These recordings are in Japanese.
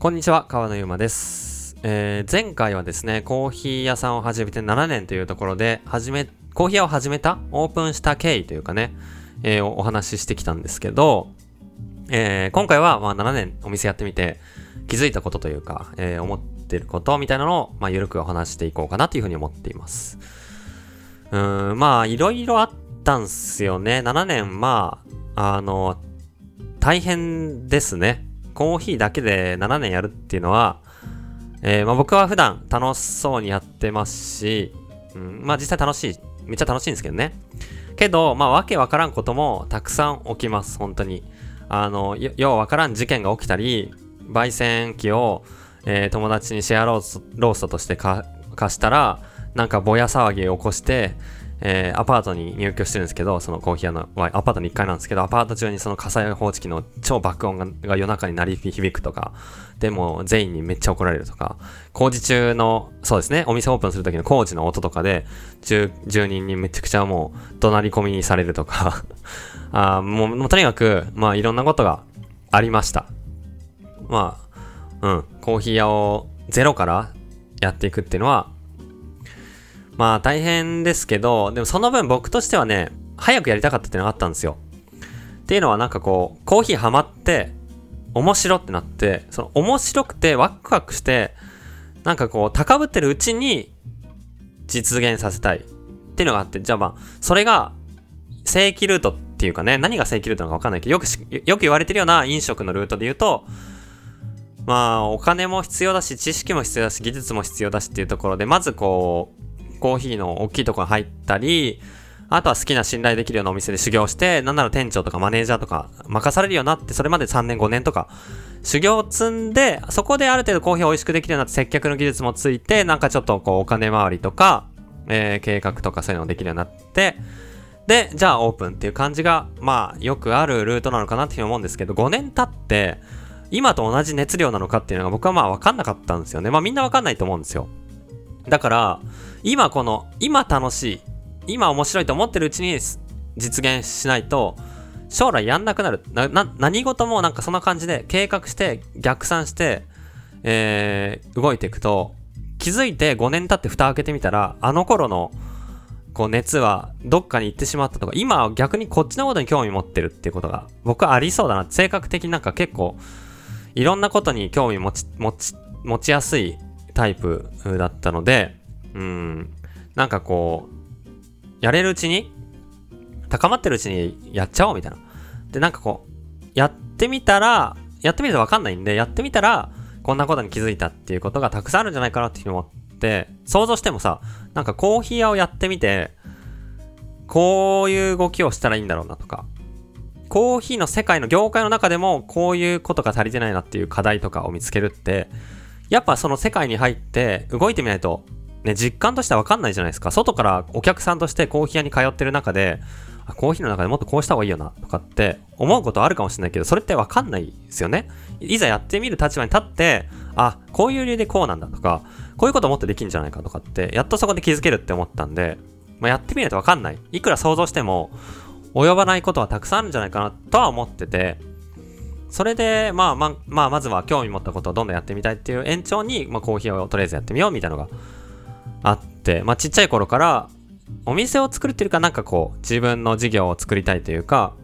こんにちは、川野ゆうまです。えー前回はですね、コーヒー屋さんを始めて7年というところで、始め、コーヒー屋を始めた、オープンした経緯というかね、えーお話ししてきたんですけど、えー今回はまあ7年お店やってみて、気づいたことというか、えー思ってることみたいなのを、まあ、ゆるくお話していこうかなというふうに思っています。うーん、まあ、いろいろあったんすよね。7年、まあ、あの、大変ですね。コーヒーだけで7年やるっていうのは、えーまあ、僕は普段楽しそうにやってますし、うん、まあ実際楽しい、めっちゃ楽しいんですけどね。けど、まあわけわからんこともたくさん起きます、本当に。あの、ようわからん事件が起きたり、焙煎機を、えー友達にシェアロースローストとして貸したら、なんかぼや騒ぎを起こして、えーアパートに入居してるんですけど、そのコーヒー屋の、アパートの1階なんですけど、アパート中にその火災報知器の超爆音がが夜中に鳴り響くとか、でも全員にめっちゃ怒られるとか、工事中の、そうですね、お店オープンする時の工事の音とかで、住住人にめちゃくちゃもう怒鳴り込みにされるとか、あもうもうとにかく、まあいろんなことがありました。まあ、うん、コーヒー屋をゼロからやっていくっていうのは、まあ大変ですけど、でもその分僕としてはね、早くやりたかったっていうのがあったんですよ。っていうのはなんかこう、コーヒーハマって、面白ってなって、その面白くてワクワクして、なんかこう、高ぶってるうちに実現させたいっていうのがあって、じゃあまあ、それが正規ルートっていうかね、何が正規ルートなのかわかんないけど、よく、よく言われてるような飲食のルートで言うと、まあ、お金も必要だし、知識も必要だし、技術も必要だしっていうところで、まずこう、コーヒーの大きいところに入ったり、あとは好きな信頼できるようなお店で修行して、なんなら店長とかマネージャーとか任されるようになって、それまで3年5年とか修行を積んで、そこである程度コーヒーを美味しくできるようになって接客の技術もついて、なんかちょっとこうお金回りとか、えー計画とかそういうのができるようになって、で、じゃあオープンっていう感じが、まあよくあるルートなのかなっていうふうに思うんですけど、5年経って、今と同じ熱量なのかっていうのが僕はまあ分かんなかったんですよね。まあみんな分かんないと思うんですよ。だから、今この、今楽しい、今面白いと思ってるうちに実現しないと、将来やんなくなる。な、な、何事もなんかそんな感じで計画して逆算して、えー、動いていくと、気づいて5年経って蓋開けてみたら、あの頃の、こう熱はどっかに行ってしまったとか、今は逆にこっちのことに興味持ってるっていうことが、僕はありそうだな。性格的になんか結構、いろんなことに興味持ち、持ち、持ちやすいタイプだったので、うん、なんかこう、やれるうちに、高まってるうちにやっちゃおうみたいな。で、なんかこう、やってみたら、やってみるとわかんないんで、やってみたら、こんなことに気づいたっていうことがたくさんあるんじゃないかなっていうふうに思って、想像してもさ、なんかコーヒー屋をやってみて、こういう動きをしたらいいんだろうなとか、コーヒーの世界の業界の中でもこういうことが足りてないなっていう課題とかを見つけるって、やっぱその世界に入って動いてみないと、ね、実感としては分かんないじゃないですか。外からお客さんとしてコーヒー屋に通ってる中で、コーヒーの中でもっとこうした方がいいよなとかって思うことあるかもしれないけど、それって分かんないですよね。いざやってみる立場に立って、あ、こういう理由でこうなんだとか、こういうこともっとできるんじゃないかとかって、やっとそこで気づけるって思ったんで、まあ、やってみないと分かんない。いくら想像しても、及ばないことはたくさんあるんじゃないかなとは思ってて、それで、まあまあ、まあ、まずは興味持ったことをどんどんやってみたいっていう延長に、まあ、コーヒーをとりあえずやってみようみたいなのがあって、まあ、ちっちゃい頃から、お店を作るっていうか、なんかこう、自分の事業を作りたいというか、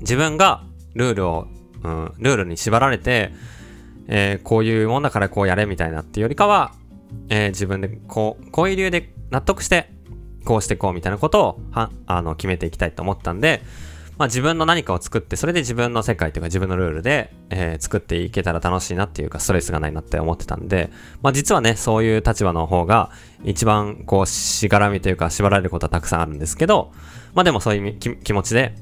自分がルールを、うん、ルールに縛られて、えーこういうもんだからこうやれみたいなっていうよりかは、えー自分でこう、こういう理由で納得して、こうしてこうみたいなことをはあの決めていきたいと思ったんで、まあ、自分の何かを作って、それで自分の世界というか自分のルールで、えー作っていけたら楽しいなっていうか、ストレスがないなって思ってたんで、まあ、実はね、そういう立場の方が、一番こう、しがらみというか、縛られることはたくさんあるんですけど、まあでもそういう気持ちで、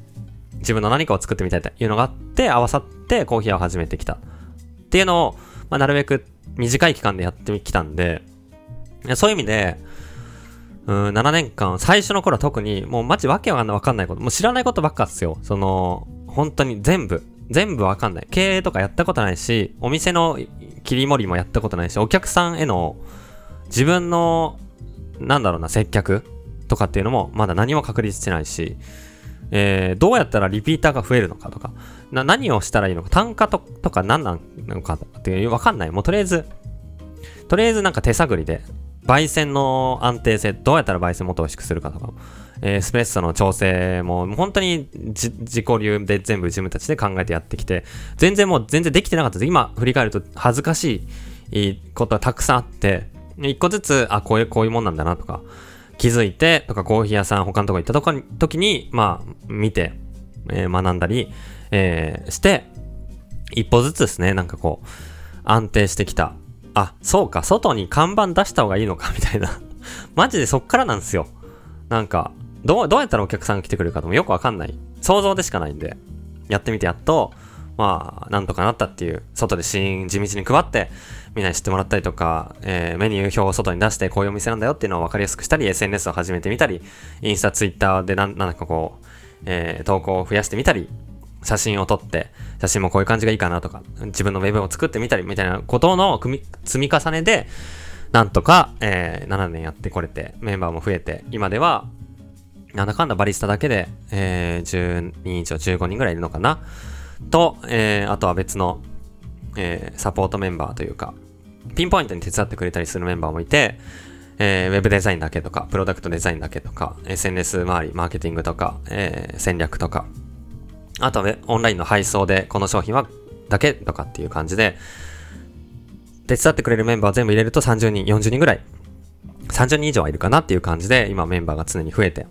自分の何かを作ってみたいというのがあって、合わさってコーヒーを始めてきた。っていうのを、まあ、なるべく短い期間でやってきたんで、そういう意味で、うん、7年間、最初の頃は特に、もうマジわけわかんないこと、もう知らないことばっかっすよ。その、本当に全部、全部わかんない。経営とかやったことないし、お店の切り盛りもやったことないし、お客さんへの自分の、なんだろうな、接客とかっていうのもまだ何も確立してないし、えー、どうやったらリピーターが増えるのかとか、な何をしたらいいのか、単価ととか何なのかっていう、わかんない。もうとりあえず、とりあえずなんか手探りで、焙煎の安定性、どうやったら焙煎もっと美味しくするかとか、えー、スプレッソの調整も本当に自己流で全部自分たちで考えてやってきて、全然もう全然できてなかったです。今振り返ると恥ずかしいことがたくさんあって、一個ずつ、あ、こういう、こういうもんなんだなとか、気づいて、とかコーヒー屋さん他のとこ行ったとこ時に、まあ、見て、えー、学んだり、えー、して、一歩ずつですね、なんかこう、安定してきた。あ、そうか、外に看板出した方がいいのか、みたいな。マジでそっからなんですよ。なんか、どう、どうやったらお客さんが来てくれるかともよくわかんない。想像でしかないんで、やってみてやっと、まあ、なんとかなったっていう、外でシーン地道に配って、みんなに知ってもらったりとか、えー、メニュー表を外に出して、こういうお店なんだよっていうのを分かりやすくしたり、SNS を始めてみたり、インスタ、ツイッターでなん、なんかこう、えー、投稿を増やしてみたり、写真を撮って、写真もこういう感じがいいかなとか、自分のウェブを作ってみたりみたいなことの積み重ねで、なんとか、えー、7年やってこれて、メンバーも増えて、今では、なんだかんだバリスタだけで、えー、10人以上、15人ぐらいいるのかな？と、えー、あとは別の、えー、サポートメンバーというか、ピンポイントに手伝ってくれたりするメンバーもいて、えー、ウェブデザインだけとか、プロダクトデザインだけとか、SNS 周り、マーケティングとか、えー、戦略とか、あとはオンラインの配送でこの商品はだけとかっていう感じで、手伝ってくれるメンバー全部入れると30人、40人ぐらい、30人以上はいるかなっていう感じで、今メンバーが常に増えて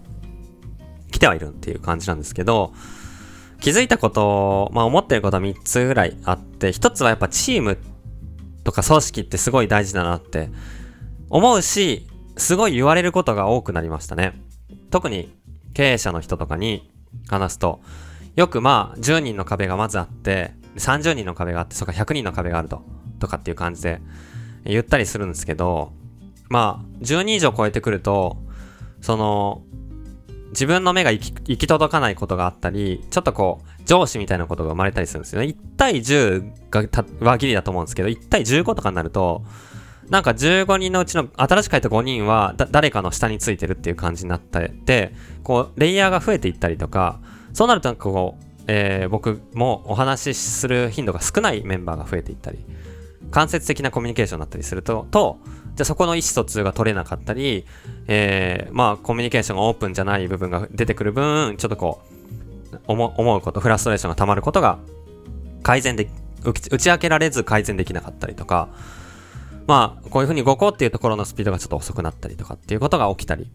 来てはいるっていう感じなんですけど、気づいたこと、まあ思ってることは3つぐらいあって、1つはやっぱチームとか組織ってすごい大事だなって思うし、すごい言われることが多くなりましたね。特に経営者の人とかに話すと、よくまあ10人の壁がまずあって、30人の壁があって、そっか100人の壁があると、とかっていう感じで言ったりするんですけど、まあ10人以上超えてくると、その自分の目が行き届かないことがあったり、ちょっとこう、上司みたいなことが生まれたりするんですよね。1対10が輪切りだと思うんですけど、1対15とかになると、なんか15人のうちの新しく入った5人は誰かの下についてるっていう感じになってて、こう、レイヤーが増えていったりとか、そうなるとなんかこう、えー、僕もお話しする頻度が少ないメンバーが増えていったり、間接的なコミュニケーションになったりすると、と、じゃあそこの意思疎通が取れなかったり、えー、まあコミュニケーションがオープンじゃない部分が出てくる分、ちょっとこう、思思うこと、フラストレーションが溜まることが改善で、打ち明けられず改善できなかったりとか、まあ、こういうふうに動こうっていうところのスピードがちょっと遅くなったりとかっていうことが起きたり。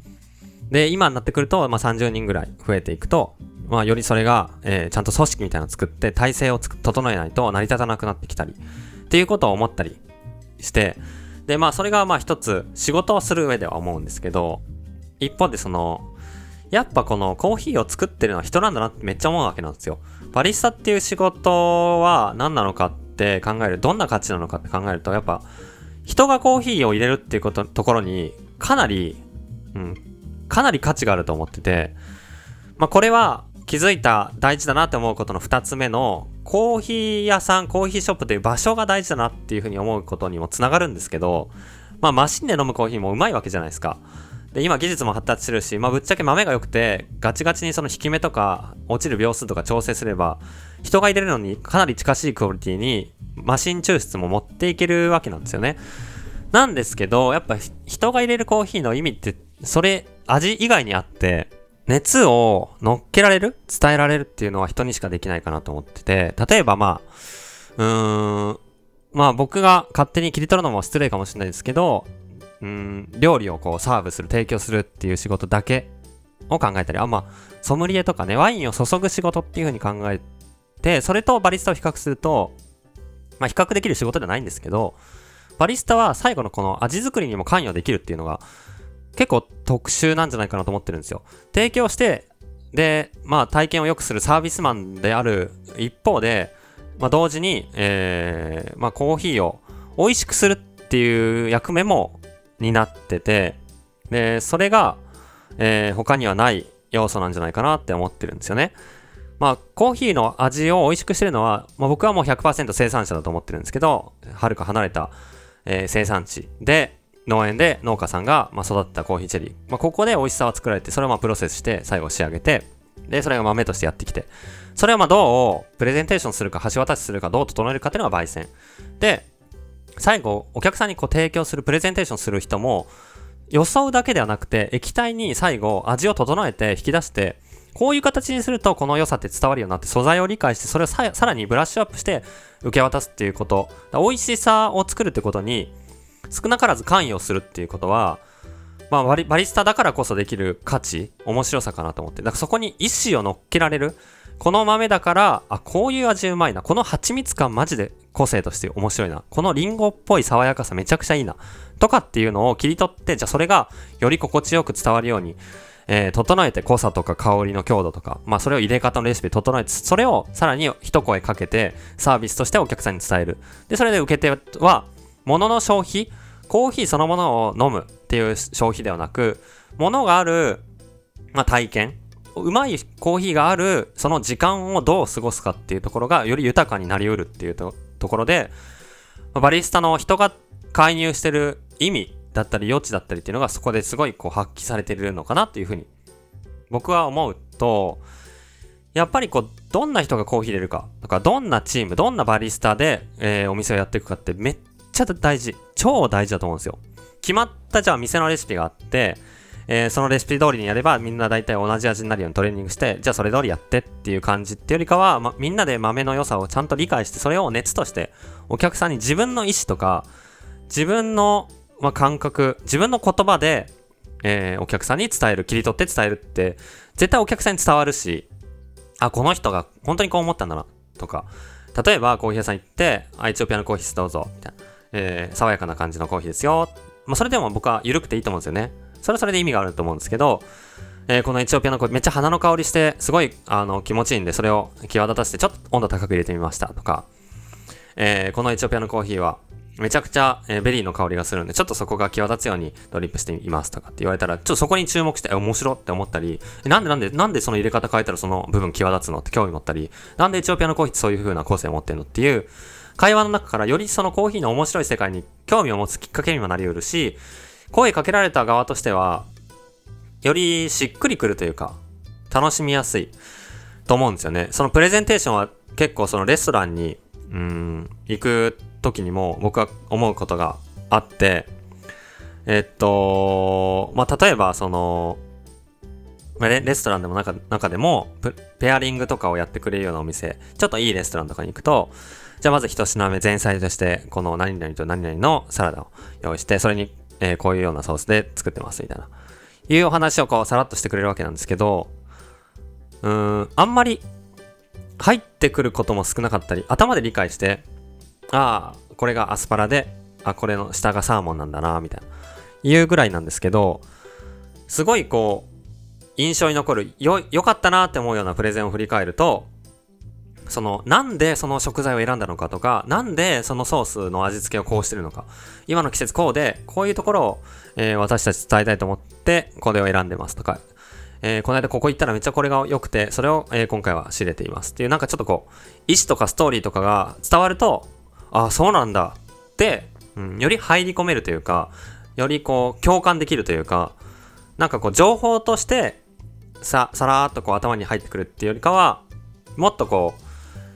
で、今になってくると、まあ30人ぐらい増えていくと、まあよりそれが、えー、ちゃんと組織みたいなのを作って体制を整えないと成り立たなくなってきたり、っていうことを思ったりして、で、まあ、それがまあ一つ仕事をする上では思うんですけど、一方でその、やっぱこのコーヒーを作ってるのは人なんだなってめっちゃ思うわけなんですよ。バリスタっていう仕事は何なのかって考える、どんな価値なのかって考えると、やっぱ人がコーヒーを入れるっていうこと、ところにかなり、うん、かなり価値があると思ってて、まあこれは気づいた大事だなって思うことの二つ目の、コーヒー屋さん、コーヒーショップという場所が大事だなっていうふうに思うことにもつながるんですけど、まあマシンで飲むコーヒーもうまいわけじゃないですか。で、今技術も発達してるし、まあぶっちゃけ豆が良くて、ガチガチにその引き目とか、落ちる秒数とか調整すれば、人が入れるのにかなり近しいクオリティに、マシン抽出も持っていけるわけなんですよね。なんですけど、やっぱ人が入れるコーヒーの意味って、それ、味以外にあって、熱を乗っけられる？伝えられるっていうのは人にしかできないかなと思ってて、例えばまあ、うーん、まあ僕が勝手に切り取るのも失礼かもしれないですけど、うん、料理をこうサーブする、提供するっていう仕事だけを考えたり、あ、まあ、ソムリエとかね、ワインを注ぐ仕事っていう風に考えて、それとバリスタを比較すると、まあ比較できる仕事じゃないんですけど、バリスタは最後のこの味作りにも関与できるっていうのが、結構特殊なんじゃないかなと思ってるんですよ。提供して、で、まあ体験を良くするサービスマンである一方で、まあ同時に、えー、まあコーヒーを美味しくするっていう役目も担ってて、で、それが、えー、他にはない要素なんじゃないかなって思ってるんですよね。まあ、コーヒーの味を美味しくしてるのは、まあ、僕はもう100%生産者だと思ってるんですけど、はるか離れた、えー、生産地で、農園で農家さんが、まあ、育ったコーヒーチェリー。まあ、ここで美味しさは作られて、それをまプロセスして最後仕上げて、で、それが豆としてやってきて。それをまあどうプレゼンテーションするか、橋渡しするか、どう整えるかっていうのが焙煎。で、最後、お客さんにこう提供する、プレゼンテーションする人も、装うだけではなくて、液体に最後、味を整えて引き出して、こういう形にするとこの良さって伝わるようになって素材を理解してそれをさらにブラッシュアップして受け渡すっていうこと美味しさを作るってことに少なからず関与するっていうことはまあバリバリスタだからこそできる価値面白さかなと思ってだからそこに意思を乗っけられるこの豆だからあこういう味うまいなこの蜂蜜感マジで個性として面白いなこのリンゴっぽい爽やかさめちゃくちゃいいなとかっていうのを切り取ってじゃあそれがより心地よく伝わるようにえー、整えて濃さとか香りの強度とか、まあそれを入れ方のレシピ整えて、それをさらに一声かけてサービスとしてお客さんに伝える。で、それで受け手は、物の消費、コーヒーそのものを飲むっていう消費ではなく、物がある、まあ体験、うまいコーヒーがあるその時間をどう過ごすかっていうところがより豊かになりうるっていうところで、バリスタの人が介入してる意味だったり余地だったりっていうのがそこですごいこう発揮されてるのかなっていうふうに僕は思うとやっぱりこうどんな人がコーヒー入れるかとかどんなチームどんなバリスタで、えー、お店をやっていくかってめっちゃ大事超大事だと思うんですよ決まったじゃあ店のレシピがあってえー、そのレシピ通りにやればみんな大体同じ味になるようにトレーニングしてじゃあそれ通りやってっていう感じっていうよりかは、ま、みんなで豆の良さをちゃんと理解してそれを熱としてお客さんに自分の意思とか自分のま、感覚、自分の言葉で、えー、お客さんに伝える、切り取って伝えるって、絶対お客さんに伝わるし、あ、この人が本当にこう思ったんだな、とか。例えば、コーヒー屋さん行って、あ、エチオピアのコーヒーどうぞ、みたいな。えー、爽やかな感じのコーヒーですよ。まあ、それでも僕は緩くていいと思うんですよね。それはそれで意味があると思うんですけど、えー、このエチオピアのコーヒー、めっちゃ花の香りして、すごい、あの、気持ちいいんで、それを際立たせて、ちょっと温度高く入れてみました、とか。えー、このエチオピアのコーヒーは、めちゃくちゃ、えー、ベリーの香りがするんで、ちょっとそこが際立つようにドリップしてみますとかって言われたら、ちょっとそこに注目して、面白って思ったり、なんでなんで、なんでその入れ方変えたらその部分際立つのって興味持ったり、なんでエチオピアのコーヒーってそういう風な個性を持ってんのっていう、会話の中からよりそのコーヒーの面白い世界に興味を持つきっかけにもなり得るし、声かけられた側としては、よりしっくりくるというか、楽しみやすいと思うんですよね。そのプレゼンテーションは結構そのレストランに、うん、行く時にも僕は思うことがあって、えっと、まあ、例えばその、レレストランでも中中でもペアリングとかをやってくれるようなお店、ちょっといいレストランとかに行くと、じゃあまず一品目前菜としてこの何々と何々のサラダを用意して、それに、えー、こういうようなソースで作ってますみたいな。いうお話をこうさらっとしてくれるわけなんですけど、うーん、あんまり入ってくることも少なかったり、頭で理解して、ああ、これがアスパラで、あ、これの下がサーモンなんだな、みたいな。いうぐらいなんですけど、すごいこう、印象に残る、よ、良かったなって思うようなプレゼンを振り返ると、その、なんでその食材を選んだのかとか、なんでそのソースの味付けをこうしてるのか、今の季節こうで、こういうところを、えー、私たち伝えたいと思って、これを選んでますとか、えー、この間ここ行ったらめっちゃこれが良くて、それを、えー、今回は知れていますっていう、なんかちょっとこう、意思とかストーリーとかが伝わると、ああ、そうなんだって、うん、より入り込めるというか、よりこう、共感できるというか、なんかこう、情報として、さ、さらーっとこう頭に入ってくるっていうよりかは、もっとこう、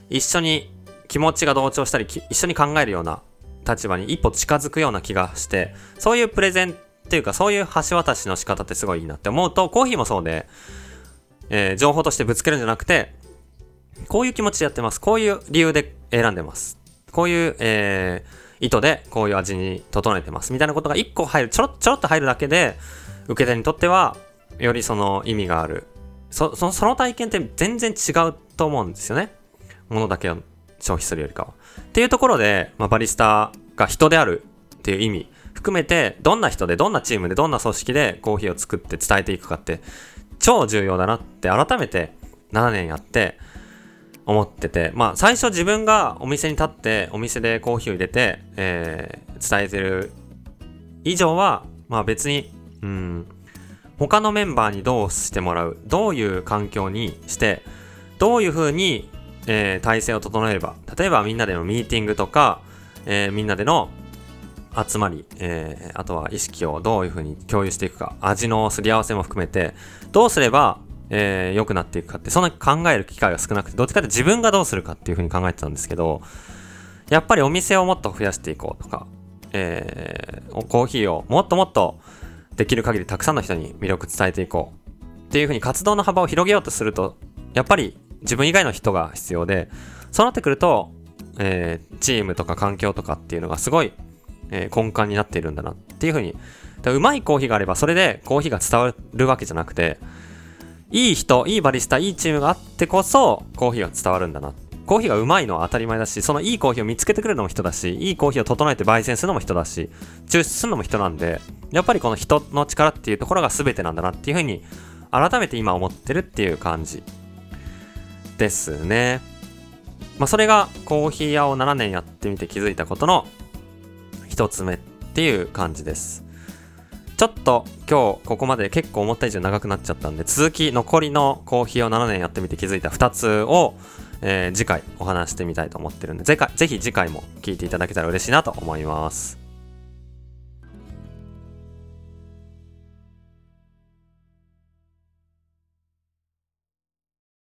一緒に気持ちが同調したり、一緒に考えるような立場に一歩近づくような気がして、そういうプレゼンっていうか、そういう橋渡しの仕方ってすごいいいなって思うと、コーヒーもそうで、えー、情報としてぶつけるんじゃなくて、こういう気持ちでやってます。こういう理由で選んでます。こういう、えー、意図でこういう味に整えてます。みたいなことが1個入る、ちょろちょろっと入るだけで、受け手にとっては、よりその意味がある。そ、その体験って全然違うと思うんですよね。ものだけを消費するよりかは。っていうところで、まあ、バリスタが人であるっていう意味含めて、どんな人で、どんなチームで、どんな組織でコーヒーを作って伝えていくかって、超重要だなって改めて7年やって、思ってて、まあ最初自分がお店に立ってお店でコーヒーを入れて、えー、伝えてる以上は、まあ別に、うん、他のメンバーにどうしてもらう、どういう環境にして、どういうふうに、えー、体制を整えれば、例えばみんなでのミーティングとか、えー、みんなでの集まり、えー、あとは意識をどういうふうに共有していくか、味のすり合わせも含めて、どうすればえー、良くなっていくかって、そんな考える機会が少なくて、どっちかって自分がどうするかっていうふうに考えてたんですけど、やっぱりお店をもっと増やしていこうとか、えー、コーヒーをもっともっとできる限りたくさんの人に魅力伝えていこうっていうふうに活動の幅を広げようとすると、やっぱり自分以外の人が必要で、そうなってくると、えー、チームとか環境とかっていうのがすごい、えー、根幹になっているんだなっていうふうに、うまいコーヒーがあればそれでコーヒーが伝わるわけじゃなくて、いい人、いいバリスタ、いいチームがあってこそコーヒーが伝わるんだな。コーヒーがうまいのは当たり前だし、そのいいコーヒーを見つけてくれるのも人だし、いいコーヒーを整えて焙煎するのも人だし、抽出するのも人なんで、やっぱりこの人の力っていうところが全てなんだなっていうふうに、改めて今思ってるっていう感じですね。まあそれがコーヒー屋を7年やってみて気づいたことの一つ目っていう感じです。ちょっと今日ここまで結構思った以上長くなっちゃったんで、続き残りのコーヒーを7年やってみて気づいた2つを、えー、次回お話してみたいと思ってるんで、ぜぜひ次回も聞いていただけたら嬉しいなと思います。